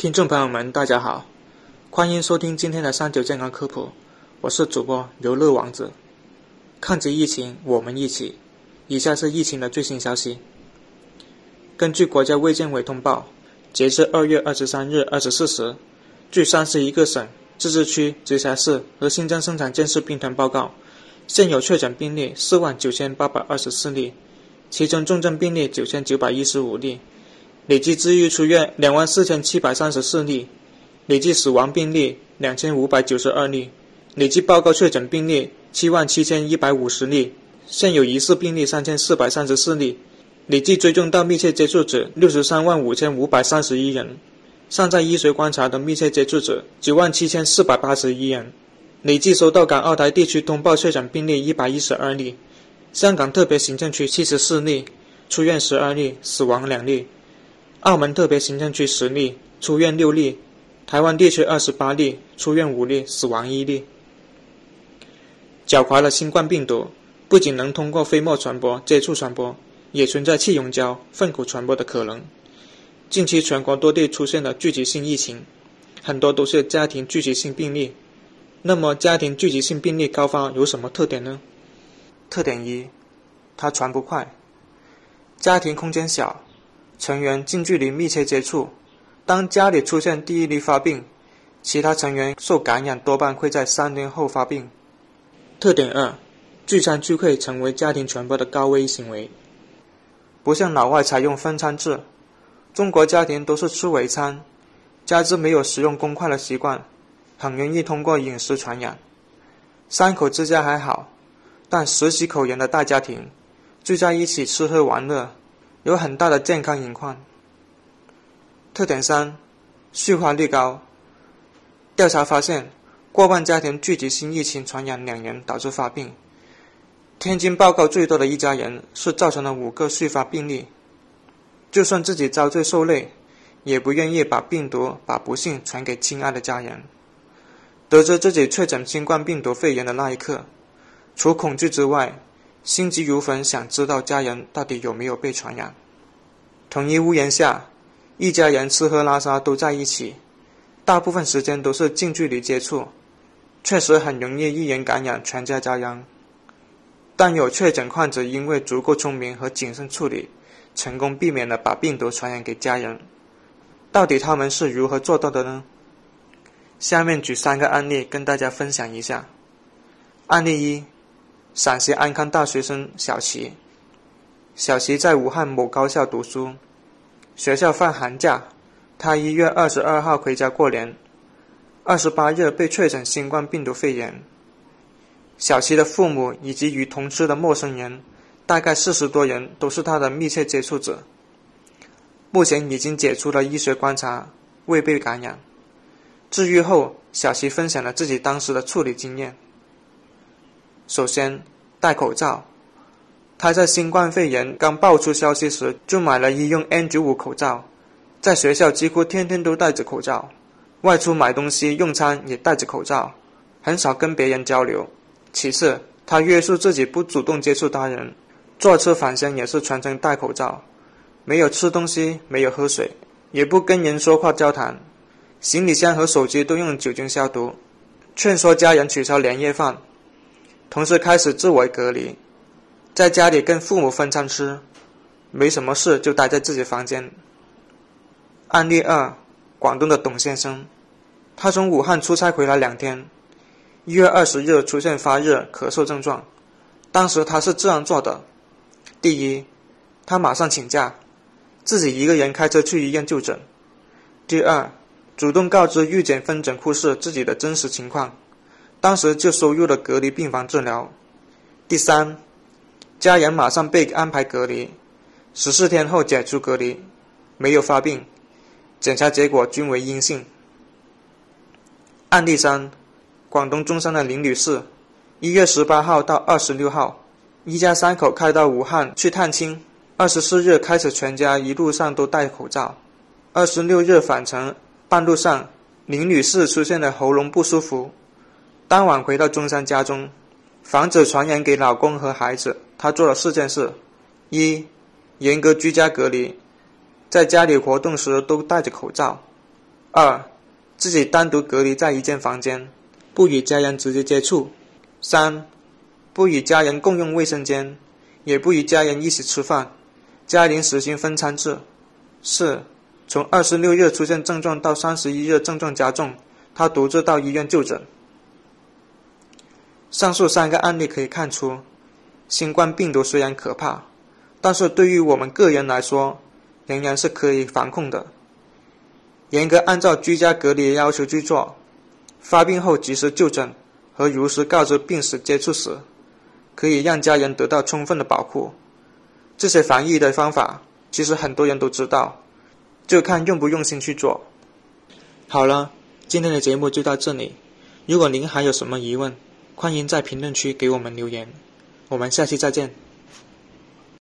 听众朋友们，大家好，欢迎收听今天的三九健康科普，我是主播游乐王子。抗击疫情，我们一起。以下是疫情的最新消息。根据国家卫健委通报，截至二月二十三日二十四时，据三十一个省、自治区、直辖市和新疆生产建设兵团报告，现有确诊病例四万九千八百二十四例，其中重症病例九千九百一十五例。累计治愈出院两万四千七百三十四例，累计死亡病例两千五百九十二例，累计报告确诊病例七万七千一百五十例，现有疑似病例三千四百三十四例，累计追踪到密切接触者六十三万五千五百三十一人，尚在医学观察的密切接触者九万七千四百八十一人，累计收到港澳台地区通报确诊病例一百一十二例，香港特别行政区七十四例，出院十二例，死亡两例。澳门特别行政区十例，出院六例；台湾地区二十八例，出院五例，死亡一例。狡猾的新冠病毒不仅能通过飞沫传播、接触传播，也存在气溶胶、粪口传播的可能。近期全国多地出现了聚集性疫情，很多都是家庭聚集性病例。那么，家庭聚集性病例高发有什么特点呢？特点一，它传不快，家庭空间小。成员近距离密切接触，当家里出现第一例发病，其他成员受感染多半会在三天后发病。特点二，聚餐聚会成为家庭传播的高危行为。不像老外采用分餐制，中国家庭都是吃围餐，加之没有使用公筷的习惯，很容易通过饮食传染。三口之家还好，但十几口人的大家庭聚在一起吃喝玩乐。有很大的健康隐患。特点三，续发率高。调查发现，过半家庭聚集性疫情传染两人导致发病。天津报告最多的一家人是造成了五个续发病例。就算自己遭罪受累，也不愿意把病毒、把不幸传给亲爱的家人。得知自己确诊新冠病毒肺炎的那一刻，除恐惧之外，心急如焚，想知道家人到底有没有被传染。同一屋檐下，一家人吃喝拉撒都在一起，大部分时间都是近距离接触，确实很容易一人感染全家遭殃。但有确诊患者因为足够聪明和谨慎处理，成功避免了把病毒传染给家人。到底他们是如何做到的呢？下面举三个案例跟大家分享一下。案例一。陕西安康大学生小齐，小齐在武汉某高校读书，学校放寒假，他一月二十二号回家过年，二十八日被确诊新冠病毒肺炎。小齐的父母以及与同吃的陌生人，大概四十多人都是他的密切接触者。目前已经解除了医学观察，未被感染。治愈后，小齐分享了自己当时的处理经验。首先，戴口罩。他在新冠肺炎刚爆出消息时就买了医用 N95 口罩，在学校几乎天天都戴着口罩，外出买东西、用餐也戴着口罩，很少跟别人交流。其次，他约束自己不主动接触他人，坐车返乡也是全程戴口罩，没有吃东西，没有喝水，也不跟人说话交谈，行李箱和手机都用酒精消毒，劝说家人取消年夜饭。同时开始自我隔离，在家里跟父母分餐吃，没什么事就待在自己房间。案例二：广东的董先生，他从武汉出差回来两天，一月二十日出现发热、咳嗽症状，当时他是这样做的：第一，他马上请假，自己一个人开车去医院就诊；第二，主动告知预检分诊护士自己的真实情况。当时就收入了隔离病房治疗。第三，家人马上被安排隔离，十四天后解除隔离，没有发病，检查结果均为阴性。案例三，广东中山的林女士，一月十八号到二十六号，一家三口开到武汉去探亲，二十四日开始全家一路上都戴口罩，二十六日返程，半路上林女士出现了喉咙不舒服。当晚回到中山家中，防止传染给老公和孩子，她做了四件事：一、严格居家隔离，在家里活动时都戴着口罩；二、自己单独隔离在一间房间，不与家人直接接触；三、不与家人共用卫生间，也不与家人一起吃饭，家庭实行分餐制；四、从二十六日出现症状到三十一日症状加重，他独自到医院就诊。上述三个案例可以看出，新冠病毒虽然可怕，但是对于我们个人来说，仍然是可以防控的。严格按照居家隔离的要求去做，发病后及时就诊和如实告知病史接触史，可以让家人得到充分的保护。这些防疫的方法，其实很多人都知道，就看用不用心去做。好了，今天的节目就到这里。如果您还有什么疑问，欢迎在评论区给我们留言，我们下期再见。